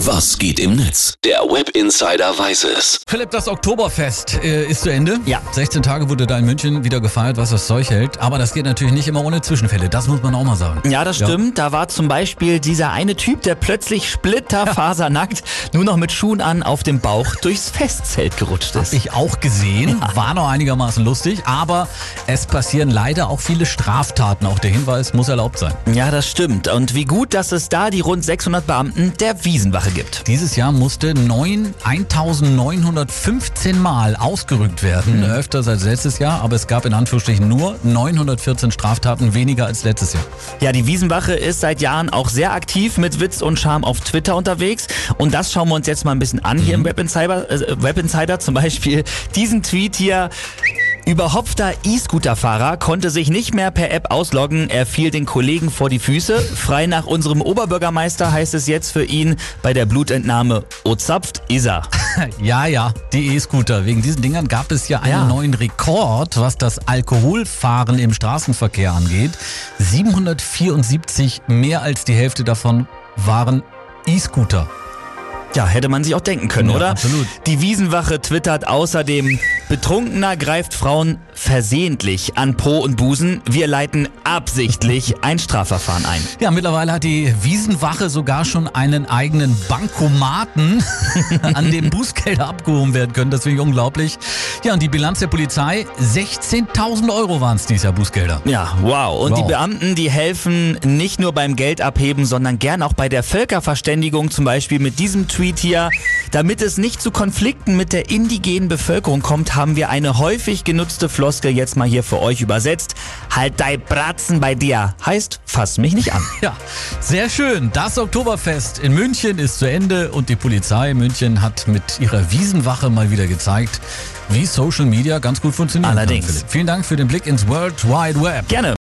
Was geht im Netz? Der Web Insider weiß es. Philipp, das Oktoberfest äh, ist zu Ende. Ja. 16 Tage wurde da in München wieder gefeiert, was das Zeug hält. Aber das geht natürlich nicht immer ohne Zwischenfälle. Das muss man auch mal sagen. Ja, das stimmt. Da war zum Beispiel dieser eine Typ, der plötzlich splitterfasernackt, nur noch mit Schuhen an, auf dem Bauch durchs Festzelt gerutscht ist. Ich auch gesehen, war noch einigermaßen lustig, aber es passieren leider auch viele Straftaten. Auch der Hinweis muss erlaubt sein. Ja, das stimmt. Und wie gut, dass es da die rund 600 Beamten der Wiesenwache gibt. Dieses Jahr musste 9, 1915 Mal ausgerückt werden. Öfter als letztes Jahr, aber es gab in Anführungsstrichen nur 914 Straftaten weniger als letztes Jahr. Ja, die Wiesenwache ist seit Jahren auch sehr aktiv mit Witz und Charme auf Twitter unterwegs. Und das schauen wir uns jetzt mal ein bisschen an hier im Web Insider, äh, Web Insider. Zum Beispiel diesen Tweet hier. Überhopfter E-Scooter-Fahrer konnte sich nicht mehr per App ausloggen. Er fiel den Kollegen vor die Füße. Frei nach unserem Oberbürgermeister heißt es jetzt für ihn bei der Blutentnahme Ozapft ist er. Ja, ja, die E-Scooter. Wegen diesen Dingern gab es ja einen Ja. neuen Rekord, was das Alkoholfahren im Straßenverkehr angeht. 774, mehr als die Hälfte davon waren E-Scooter. Ja, hätte man sich auch denken können, Ja, oder? absolut. Die Wiesenwache twittert außerdem, Betrunkener greift Frauen versehentlich an Po und Busen. Wir leiten absichtlich ein Strafverfahren ein. Ja, mittlerweile hat die Wiesenwache sogar schon einen eigenen Bankomaten, an dem Bußgelder abgehoben werden können. Das finde ich unglaublich. Ja, und die Bilanz der Polizei, 16.000 Euro waren es dieses Jahr Bußgelder. Ja, wow. Und Wow. die Beamten, die helfen nicht nur beim Geldabheben, sondern gern auch bei der Völkerverständigung, zum Beispiel mit diesem Tweet hier. Damit es nicht zu Konflikten mit der indigenen Bevölkerung kommt, haben wir eine häufig genutzte Floskel jetzt mal hier für euch übersetzt. Halt dei Bratzen bei dir. Heißt, fass mich nicht an. Ja, sehr schön. Das Oktoberfest in München ist zu Ende und die Polizei in München hat mit ihrer Wiesenwache mal wieder gezeigt, wie Social Media ganz gut funktioniert. Allerdings. Vielen Dank für den Blick ins World Wide Web. Gerne.